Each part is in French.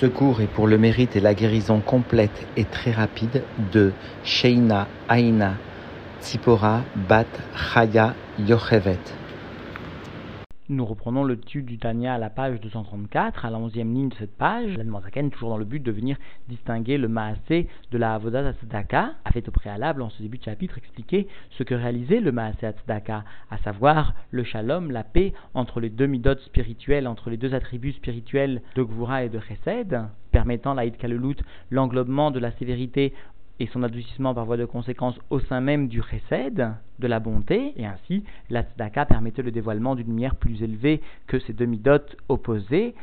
Ce cours est pour le mérite et la guérison complète et très rapide de Sheina Aina Tzipora Bat Chaya Yochevet. Nous reprenons le tube du Tania à la page 234, à la 11e ligne de cette page. La toujours dans le but de venir distinguer le Maasé de la Avodat Tzedaka, a fait au préalable, en ce début de chapitre, expliquer ce que réalisait le Maasé Tzedaka, à savoir le shalom, la paix entre les deux midotes spirituelles, entre les deux attributs spirituels de Gvura et de Chesed, permettant l'Aïd Kalelut, l'englobement de la sévérité et son adoucissement par voie de conséquence au sein même du chesed, de la bonté, et ainsi la tzedaka permettait le dévoilement d'une lumière plus élevée que ces demi-dotes opposées,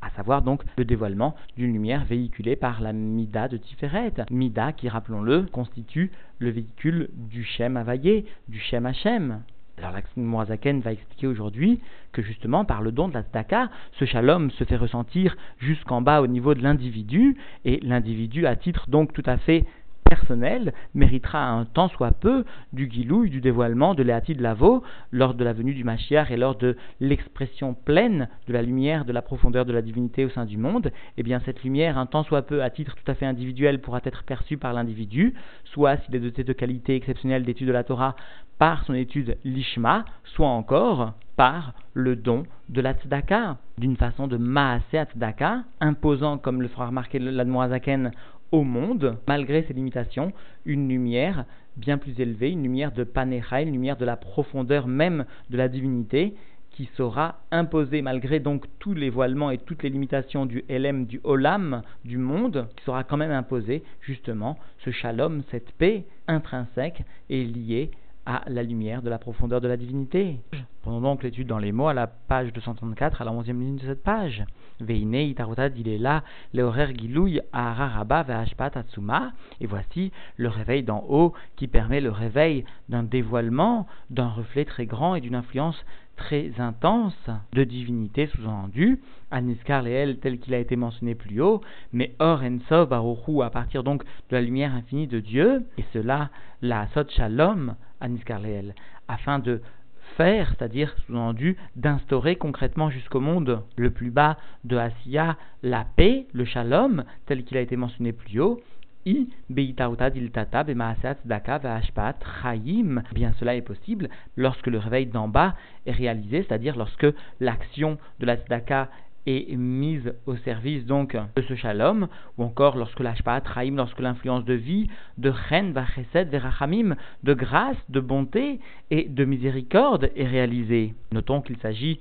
à savoir donc le dévoilement d'une lumière véhiculée par la Mida de Tiferet. Mida qui, rappelons-le, constitue le véhicule du Shem Havayé, du Shem Hashem. Alors Moazaken va expliquer aujourd'hui que justement par le don de la tzedaka, ce shalom se fait ressentir jusqu'en bas au niveau de l'individu, et l'individu à titre donc tout à fait personnel méritera un tant soit peu du guilouille, du dévoilement de de Lavo lors de la venue du Mashiach et lors de l'expression pleine de la lumière, de la profondeur de la divinité au sein du monde, eh bien cette lumière, un tant soit peu à titre tout à fait individuel, pourra être perçue par l'individu, soit s'il est doté de qualités exceptionnelles d'étude de la Torah par son étude lishma, soit encore par le don de la tzedaka, d'une façon de maasé tzedaka, imposant, comme le fera remarquer l'Admorazaken, au monde, malgré ses limitations, une lumière bien plus élevée, une lumière de Panecha, une lumière de la profondeur même de la divinité, qui sera imposée malgré donc tous les voilements et toutes les limitations du LM, du Olam, du monde, qui sera quand même imposée justement ce shalom, cette paix intrinsèque et liée à la lumière de la profondeur de la divinité. Prenons donc l'étude dans les mots à la page 234, à la 11e ligne de cette page. Veine itarotad il est là, gilouy araraba ve'ashpat atsuma, et voici le réveil d'en haut qui permet le réveil d'un dévoilement, d'un reflet très grand et d'une influence très intense de divinité sous-entendue, Aniskar Leel tel qu'il a été mentionné plus haut, mais Or Baruchu à partir donc de la lumière infinie de Dieu, et cela la Sot Shalom Aniskar Leel, afin de faire, c'est-à-dire sous-entendu d'instaurer concrètement jusqu'au monde le plus bas de Asiya la paix, le shalom, tel qu'il a été mentionné plus haut, I Bien cela est possible lorsque le réveil d'en bas est réalisé, c'est-à-dire lorsque l'action de la tzedaka est mise au service donc de ce shalom, ou encore lorsque l'ashpa trahim, lorsque l'influence de vie, de chen, vachesed, verachamim, de grâce, de bonté et de miséricorde est réalisée. Notons qu'il s'agit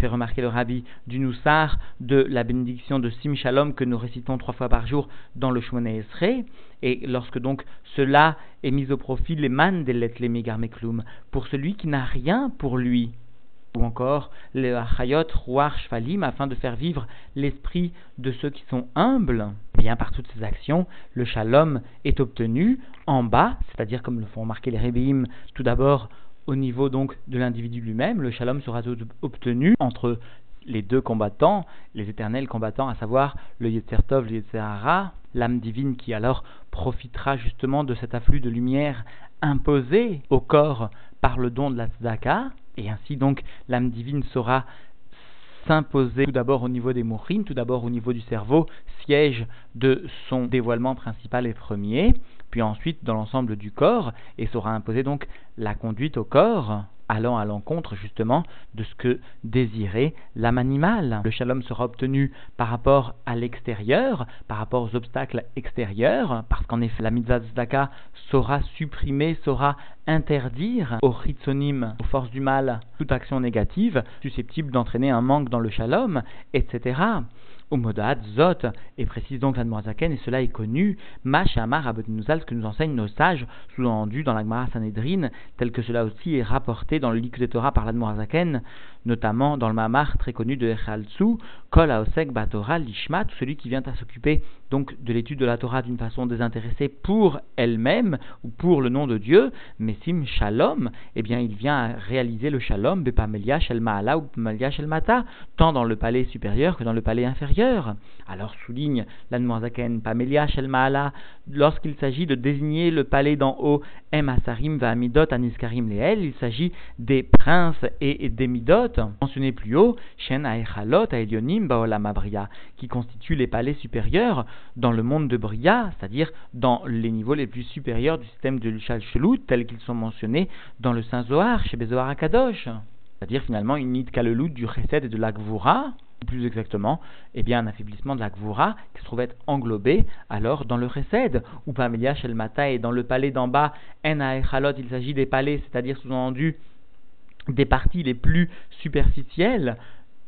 fait remarquer le rabbi du Noussar de la bénédiction de Sim Shalom que nous récitons trois fois par jour dans le Shmoné Esrei. Et lorsque donc cela est mis au profit, les man des lettres les pour celui qui n'a rien pour lui, ou encore les Achayot Ruach Shvalim, afin de faire vivre l'esprit de ceux qui sont humbles, bien par toutes ces actions, le shalom est obtenu en bas, c'est-à-dire comme le font remarquer les Rébéim, tout d'abord au niveau donc de l'individu lui-même, le shalom sera obtenu entre les deux combattants, les éternels combattants, à savoir le Yetzertov, le Yetzerara, l'âme divine qui alors profitera justement de cet afflux de lumière imposé au corps par le don de la tzedaka, et ainsi donc l'âme divine saura s'imposer tout d'abord au niveau des mourines, tout d'abord au niveau du cerveau, siège de son dévoilement principal et premier, puis ensuite dans l'ensemble du corps, et saura imposer donc la conduite au corps, allant à l'encontre justement de ce que désirait l'âme animale. Le shalom sera obtenu par rapport à l'extérieur, par rapport aux obstacles extérieurs, parce qu'en effet la mitzvah tzedaka saura supprimer, saura interdire aux ritzonim, aux forces du mal, toute action négative susceptible d'entraîner un manque dans le shalom, etc. Et précise donc l'Admorazaken, et cela est connu, Mashamar Abednouzal, ce que nous enseignent nos sages, sous-entendu dans la Gemara Sanhedrin, tel que cela aussi est rapporté dans le Lik de Torah par l'Admorazaken, notamment dans le Mamar très connu de Echaltsu, Kol Aosek Batora Lishma, celui qui vient à s'occuper donc de l'étude de la Torah d'une façon désintéressée pour elle-même ou pour le nom de Dieu, mais Sim Shalom, eh bien il vient à réaliser le Shalom, Bepamelia Shel Maala ou Bepamelia Shel Mata, tant dans le palais supérieur que dans le palais inférieur. Alors souligne l'Anmoazaken Pamelia Shel Maala, lorsqu'il s'agit de désigner le palais d'en haut, Em Asarim va Amidot Aniskarim Leel, il s'agit des princes et des Midot, mentionnés plus haut, Shen Aechalot Aelionim Baolam Abria, qui constituent les palais supérieurs dans le monde de Bria, c'est-à-dire dans les niveaux les plus supérieurs du système de Shalchelut, tels qu'ils sont mentionnés dans le Saint Zohar, chez Bezoar Akadosh. C'est-à-dire finalement une nid kalelut du Chesed et de l'Akvura, plus exactement, eh bien un affaiblissement de la Gvura qui se trouvait englobé alors dans le Chesed, ou Pamelia Shel et dans le palais d'en bas, En Aechalot, il s'agit des palais, c'est-à-dire sous-entendu des parties les plus superficielles,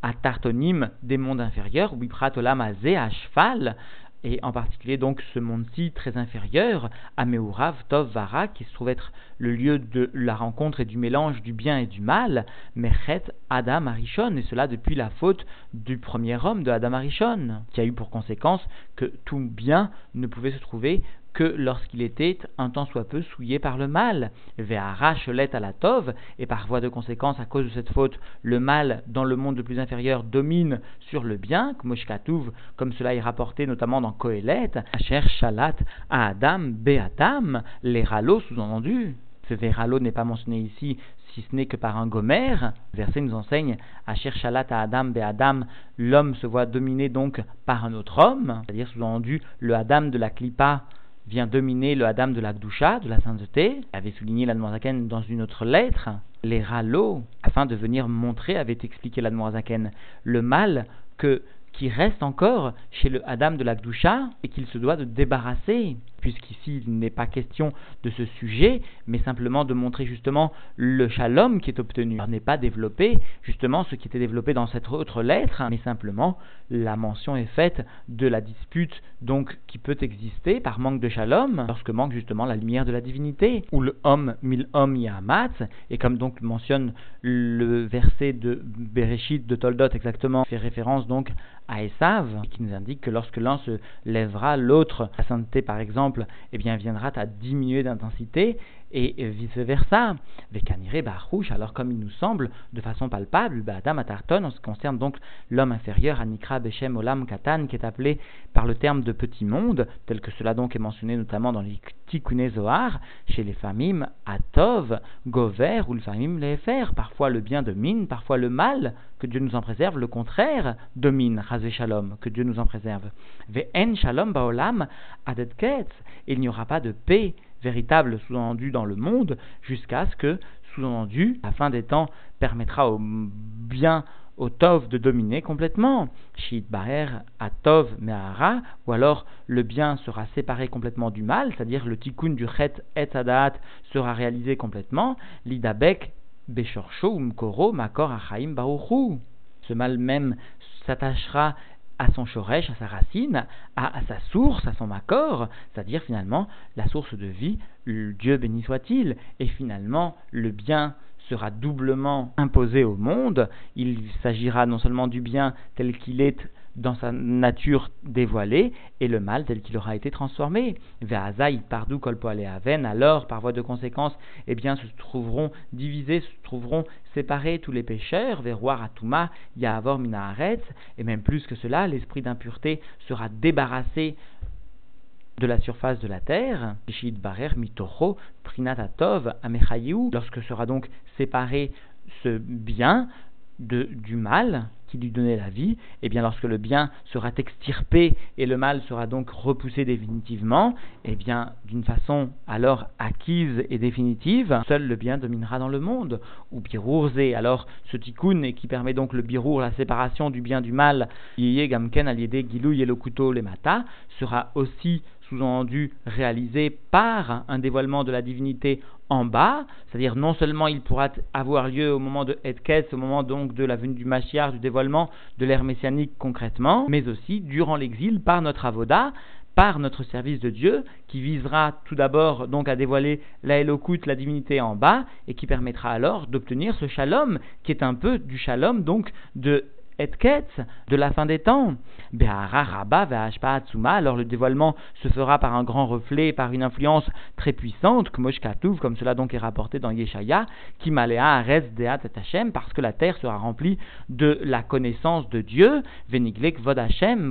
à Tartonim des mondes inférieurs, Wiprat Olam à cheval, et en particulier donc ce monde-ci très inférieur, Ameurav, Tov, Vara, qui se trouve être le lieu de la rencontre et du mélange du bien et du mal, Merchet, Adam, Arishon, et cela depuis la faute du premier homme de Adam Arishon, qui a eu pour conséquence que tout bien ne pouvait se trouver que lorsqu'il était un temps soit peu souillé par le mal. Ve'ara à la tov, et par voie de conséquence, à cause de cette faute, le mal dans le monde le plus inférieur domine sur le bien, comme cela est rapporté notamment dans Kohelet, Asher Shalat à Adam Beatam, les ralos sous-entendu. Ce Veralo n'est pas mentionné ici si ce n'est que par un gomer. Le verset nous enseigne à Shalat à Adam Be'adam, l'homme se voit dominé donc par un autre homme, c'est-à-dire sous-entendu le Adam de la Klippa vient dominer le Adam de la Gdusha, de la sainteté, avait souligné l'Admorazaken dans une autre lettre, les râlots, afin de venir montrer, avait expliqué l'Admorazaken, le mal que qui reste encore chez le Adam de la Gdusha et qu'il se doit de débarrasser puisqu'ici il n'est pas question de ce sujet, mais simplement de montrer justement le shalom qui est obtenu. N'est pas développé justement ce qui était développé dans cette autre lettre, mais simplement la mention est faite de la dispute donc qui peut exister par manque de shalom, lorsque manque justement la lumière de la divinité, ou le homme mil homme yamat, et comme donc mentionne le verset de Bereshit de Toldot exactement, fait référence donc à Esav, qui nous indique que lorsque l'un se lèvera, l'autre, la sainteté par exemple, eh bien, viendra à diminuer d'intensité et vice-versa. Vekanire Barouche, alors comme il nous semble, de façon palpable, Adam Atarton, en ce qui concerne donc l'homme inférieur, Anikra Beshem Olam Katan, qui est appelé par le terme de petit monde, tel que cela donc est mentionné notamment dans les Tikkun Zohar, chez les famim Atov, Gover ou le famim Lefer, parfois le bien domine, parfois le mal, que Dieu nous en préserve, le contraire domine, Razé Shalom, que Dieu nous en préserve. Ve'en Shalom Baolam Adetket, il n'y aura pas de paix véritable sous-entendu dans le monde, jusqu'à ce que, sous-entendu, la fin des temps permettra au bien, au Tov de dominer complètement. Shit Baher à Tov Me'ara, ou alors le bien sera séparé complètement du mal, c'est-à-dire le tikkun du Chet et Adaat sera réalisé complètement. L'Idabek Beshorcho Umkoro Makor Achaim Baruchu. Ce mal même s'attachera à son shoresh, à sa racine, à, sa source, à son accord, c'est-à-dire finalement la source de vie, Dieu béni soit-il, et finalement le bien sera doublement imposé au monde, il s'agira non seulement du bien tel qu'il est dans sa nature dévoilée, et le mal tel qu'il aura été transformé. Ve'azai pardu kolpoale aven, alors par voie de conséquence, eh bien se trouveront divisés, se trouveront séparés tous les pécheurs, veroir atuma, minaharetz, et même plus que cela, l'esprit d'impureté sera débarrassé de la surface de la terre, prinatov lorsque sera donc séparé ce bien de, du mal qui lui donnait la vie, et eh bien lorsque le bien sera extirpé et le mal sera donc repoussé définitivement, et eh bien d'une façon alors acquise et définitive, seul le bien dominera dans le monde. Ou birourze, alors ce tikkun qui permet donc le birour, la séparation du bien du mal, yeye gamken aliede gilou le mata, sera aussi sous-entendu réalisé par un dévoilement de la divinité en bas, c'est-à-dire non seulement il pourra avoir lieu au moment de Edkes, au moment donc de la venue du Mashiach, du dévoilement de l'ère messianique concrètement, mais aussi durant l'exil par notre avoda, par notre service de Dieu, qui visera tout d'abord donc à dévoiler la Elokut, la divinité en bas, et qui permettra alors d'obtenir ce shalom, qui est un peu du shalom donc de et ketz, de la fin des temps. Alors le dévoilement se fera par un grand reflet, par une influence très puissante, comme cela donc est rapporté dans Yeshaya, qui malea deat et parce que la terre sera remplie de la connaissance de Dieu, veniglek vod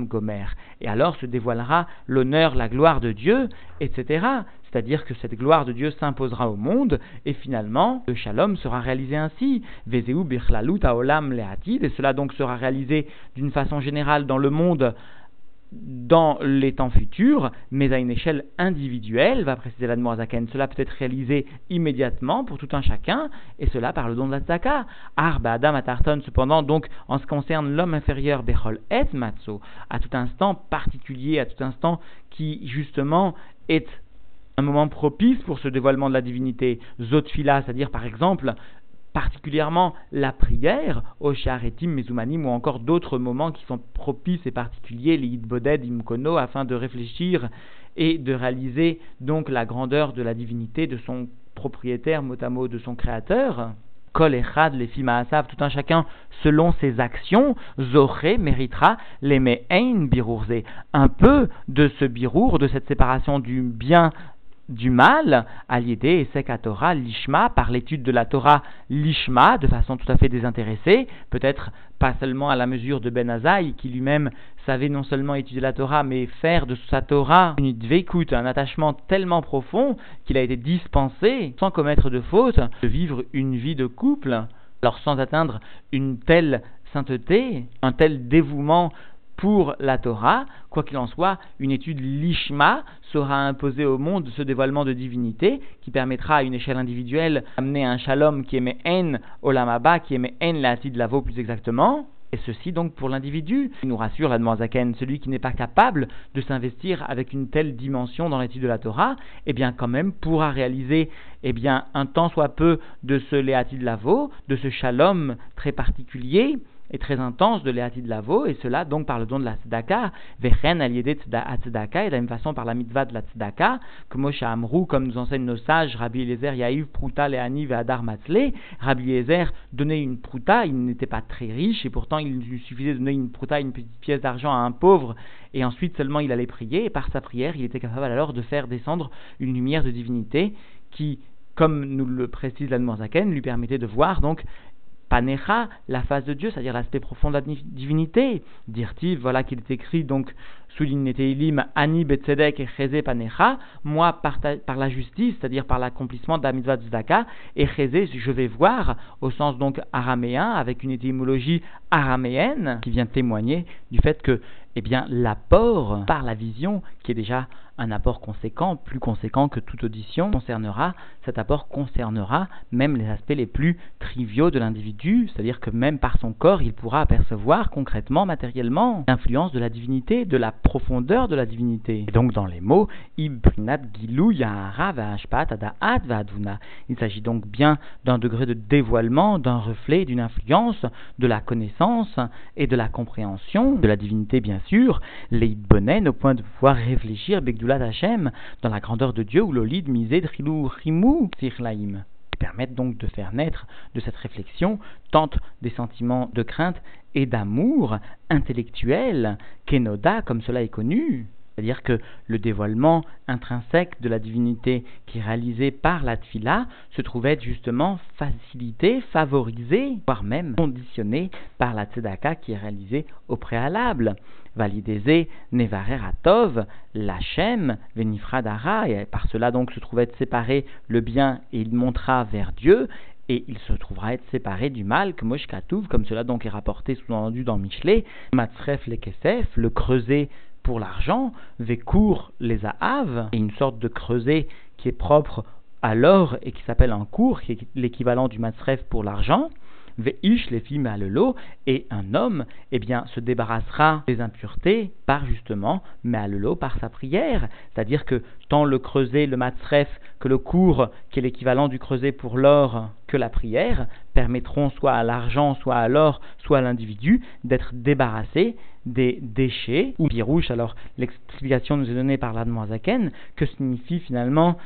gomer. Et alors se dévoilera l'honneur, la gloire de Dieu, etc c'est-à-dire que cette gloire de Dieu s'imposera au monde, et finalement, le shalom sera réalisé ainsi. Vezeu birlalut olam leatid, et cela donc sera réalisé d'une façon générale dans le monde dans les temps futurs, mais à une échelle individuelle, va préciser la Zaken. Cela peut être réalisé immédiatement pour tout un chacun, et cela par le don de la tzaka. Arba Adam Atarton, cependant, donc, en ce qui concerne l'homme inférieur, Bechol et Matzo, à tout instant particulier, à tout instant qui, justement, est un moment propice pour ce dévoilement de la divinité, Zotfila, c'est-à-dire par exemple particulièrement la prière, au Sharetim, Mezumanim, ou encore d'autres moments qui sont propices et particuliers, les Boded, Imkono, afin de réfléchir et de réaliser donc la grandeur de la divinité de son propriétaire, mot de son créateur. Kol Echad, les Asaf, tout un chacun selon ses actions, Zoré méritera les Me'ein Birourze. Un peu de ce birour, de cette séparation du bien du mal, à l'idée et Torah, l'ishma, par l'étude de la Torah, l'ishma, de façon tout à fait désintéressée, peut-être pas seulement à la mesure de Ben Azaï, qui lui-même savait non seulement étudier la Torah, mais faire de sa Torah une dveikut, un attachement tellement profond qu'il a été dispensé, sans commettre de faute, de vivre une vie de couple, alors sans atteindre une telle sainteté, un tel dévouement pour la Torah. Quoi qu'il en soit, une étude lishma sera imposée au monde ce dévoilement de divinité qui permettra à une échelle individuelle d'amener un shalom qui émet en olamaba, qui émet en la de plus exactement. Et ceci donc pour l'individu. Il nous rassure la Zaken, celui qui n'est pas capable de s'investir avec une telle dimension dans l'étude de la Torah, eh bien quand même pourra réaliser eh bien un tant soit peu de ce Léati de Lavo, de ce shalom très particulier, et très intense de de Lavo, et cela donc par le don de la tzedaka, vechen aliédé tzedaka, et de la même façon par la mitzvah de la tzedaka, que Moshe Amrou, comme nous enseignent nos sages, Rabbi Eliezer, Yaïv, Pruta, Leani, Adar Matzle, Rabbi Eliezer donnait une pruta, il n'était pas très riche, et pourtant il lui suffisait de donner une pruta, une petite pièce d'argent à un pauvre, et ensuite seulement il allait prier, et par sa prière, il était capable alors de faire descendre une lumière de divinité qui comme nous le précise l'Admorzaken, lui permettait de voir donc Panecha, la face de Dieu, c'est-à-dire l'aspect profond de la divinité. Dirtiv, voilà qu'il est écrit donc souligne Teilim, Ani Betzedek et Cheze Panecha, moi par, la justice, c'est-à-dire par l'accomplissement de la mitzvah Tzedaka, et Cheze, je vais voir, au sens donc araméen, avec une étymologie araméenne, qui vient témoigner du fait que, eh bien, l'apport par la vision, qui est déjà un apport conséquent, plus conséquent que toute audition, concernera, cet apport concernera même les aspects les plus triviaux de l'individu, c'est-à-dire que même par son corps, il pourra apercevoir concrètement, matériellement, l'influence de la divinité, de la profondeur de la divinité. Et donc dans les mots. Il s'agit donc bien d'un degré de dévoilement, d'un reflet, d'une influence, de la connaissance et de la compréhension de la divinité, bien sûr, les bonen au point de pouvoir réfléchir dans la grandeur de Dieu, ou l'olid misé rimou sirlaim permettent donc de faire naître de cette réflexion tant des sentiments de crainte et d'amour intellectuel qu'Enoda, comme cela est connu. C'est-à-dire que le dévoilement intrinsèque de la divinité qui est réalisé par la tfila se trouvait justement facilité, favorisé, voire même conditionné par la tzedaka qui est réalisée au préalable. Validézé, Nevarer Atov, Lachem, Venifradara, et par cela donc se trouvait séparé le bien et il montera vers Dieu, et il se trouvera être séparé du mal que Moshkatouv, comme cela donc est rapporté sous-entendu dans Michelet, Matzref le Kesef, le creuset pour l'argent, Vekour les Ahav, et une sorte de creuset qui est propre à l'or et qui s'appelle un cours, qui est l'équivalent du Matzref pour l'argent, Veish les filles lot et un homme, eh bien, se débarrassera des impuretés par justement lot par sa prière. C'est-à-dire que tant le creuset, le matzref, que le cours, qui est l'équivalent du creuset pour l'or, que la prière, permettront soit à l'argent, soit à l'or, soit à l'individu d'être débarrassé des déchets ou birouche. Alors, l'explication nous est donnée par l'Admoisaken, que signifie finalement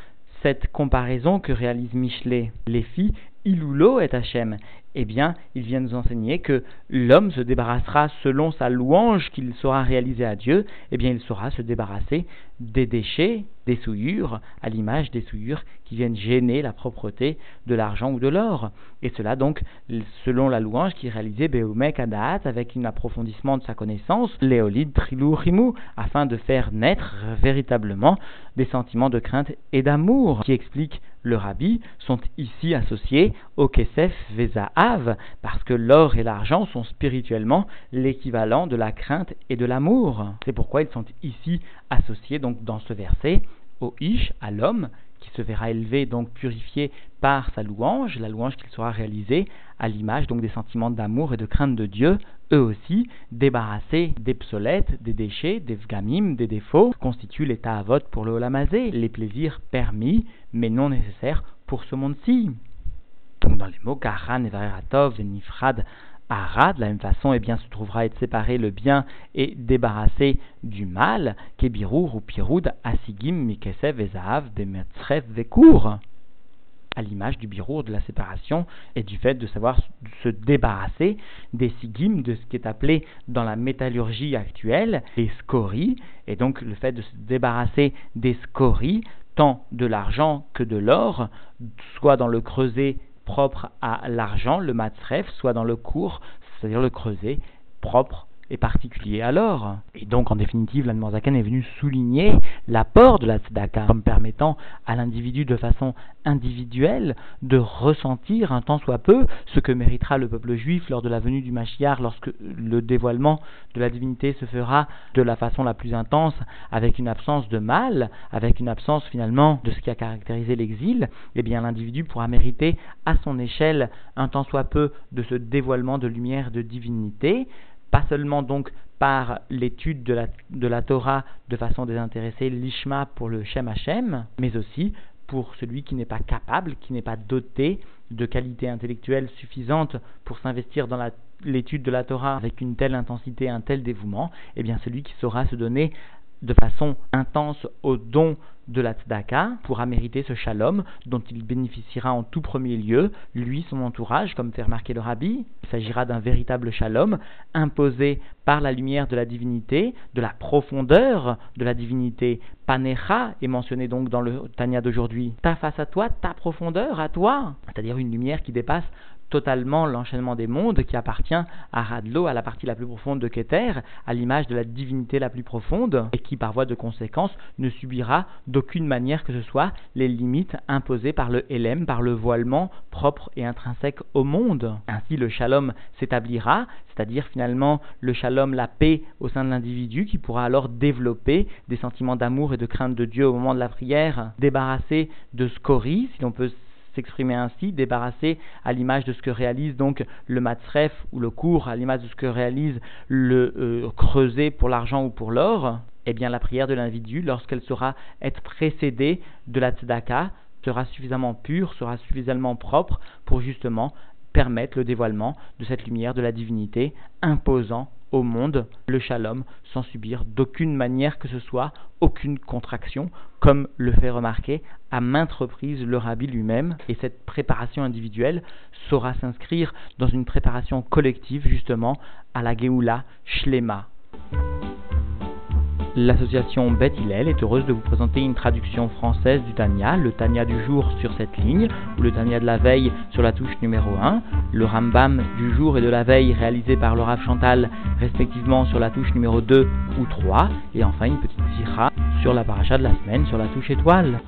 cette comparaison que réalise Michelet. Les filles Ilulo et Hachem. Eh bien, il vient nous enseigner que l'homme se débarrassera selon sa louange qu'il saura réaliser à Dieu, eh bien, il saura se débarrasser des déchets, des souillures, à l'image des souillures qui viennent gêner la propreté de l'argent ou de l'or. Et cela donc, selon la louange qui est réalisée Beoumek Adaat, avec un approfondissement de sa connaissance, Léolide Trilou Rimou, afin de faire naître véritablement des sentiments de crainte et d'amour, qui expliquent le rabbi, sont ici associés au Kesef Vezaav, parce que l'or et l'argent sont spirituellement l'équivalent de la crainte et de l'amour. C'est pourquoi ils sont ici associés donc dans ce verset au Ish, à l'homme, se verra élevé, donc purifié par sa louange, la louange qu'il sera réalisée à l'image donc des sentiments d'amour et de crainte de Dieu, eux aussi débarrassés des psolettes, des déchets, des vgamim, des défauts, constituent l'état à vote pour le holamazé, les plaisirs permis mais non nécessaires pour ce monde-ci. Donc dans les mots Karan, et Nifrad, Arad, de la même façon, eh bien, se trouvera être séparé le bien et débarrassé du mal, Kebirur ou Piroud, Asigim, Mikesev, Ezahav, Bemetzrev, Vekour. À l'image du birour de la séparation et du fait de savoir se débarrasser des sigim, de ce qui est appelé dans la métallurgie actuelle les scories, et donc le fait de se débarrasser des scories, tant de l'argent que de l'or, soit dans le creuset propre à l'argent, le matzref, soit dans le cours, c'est-à-dire le creuset propre et particulier alors. Et donc, en définitive, l'Anne est venu souligner l'apport de la tzedaka comme permettant à l'individu de façon individuelle de ressentir un tant soit peu ce que méritera le peuple juif lors de la venue du Mashiach, lorsque le dévoilement de la divinité se fera de la façon la plus intense, avec une absence de mal, avec une absence finalement de ce qui a caractérisé l'exil, eh bien l'individu pourra mériter à son échelle un tant soit peu de ce dévoilement de lumière de divinité, pas seulement donc par l'étude de la, Torah de façon désintéressée, l'ishma pour le Shem Hashem, mais aussi pour celui qui n'est pas capable, qui n'est pas doté de qualité intellectuelle suffisante pour s'investir dans l'étude de la Torah avec une telle intensité, un tel dévouement, eh bien celui qui saura se donner de façon intense au don de la tzedaka pourra mériter ce shalom dont il bénéficiera en tout premier lieu, lui, son entourage, comme fait remarquer le rabbi. Il s'agira d'un véritable shalom imposé par la lumière de la divinité, de la profondeur de la divinité. Panecha est mentionné donc dans le Tanya d'aujourd'hui. Ta face à toi, ta profondeur à toi, c'est-à-dire une lumière qui dépasse totalement l'enchaînement des mondes qui appartient à Radlo, à la partie la plus profonde de Keter, à l'image de la divinité la plus profonde, et qui par voie de conséquence ne subira d'aucune manière que ce soit les limites imposées par le Elem, par le voilement propre et intrinsèque au monde. Ainsi le shalom s'établira, c'est-à-dire finalement le shalom, la paix au sein de l'individu qui pourra alors développer des sentiments d'amour et de crainte de Dieu au moment de la prière, débarrassé de scories, si l'on peut s'exprimer ainsi, débarrassé à l'image de ce que réalise donc le matzref ou le cours, à l'image de ce que réalise le euh, creuset pour l'argent ou pour l'or, eh bien la prière de l'individu, lorsqu'elle sera être précédée de la tzedaka, sera suffisamment pure, sera suffisamment propre pour justement permettre le dévoilement de cette lumière de la divinité, imposant au monde le shalom sans subir d'aucune manière que ce soit aucune contraction, comme le fait remarquer à maintes reprises le rabbi lui-même. Et cette préparation individuelle saura s'inscrire dans une préparation collective justement à la Geoula Shlema. L'association Beth Hillel est heureuse de vous présenter une traduction française du Tanya, le Tanya du jour sur cette ligne, ou le Tanya de la veille sur la touche numéro 1, le Rambam du jour et de la veille réalisé par Laura Chantal respectivement sur la touche numéro 2 ou 3, et enfin une petite sira sur la paracha de la semaine sur la touche étoile.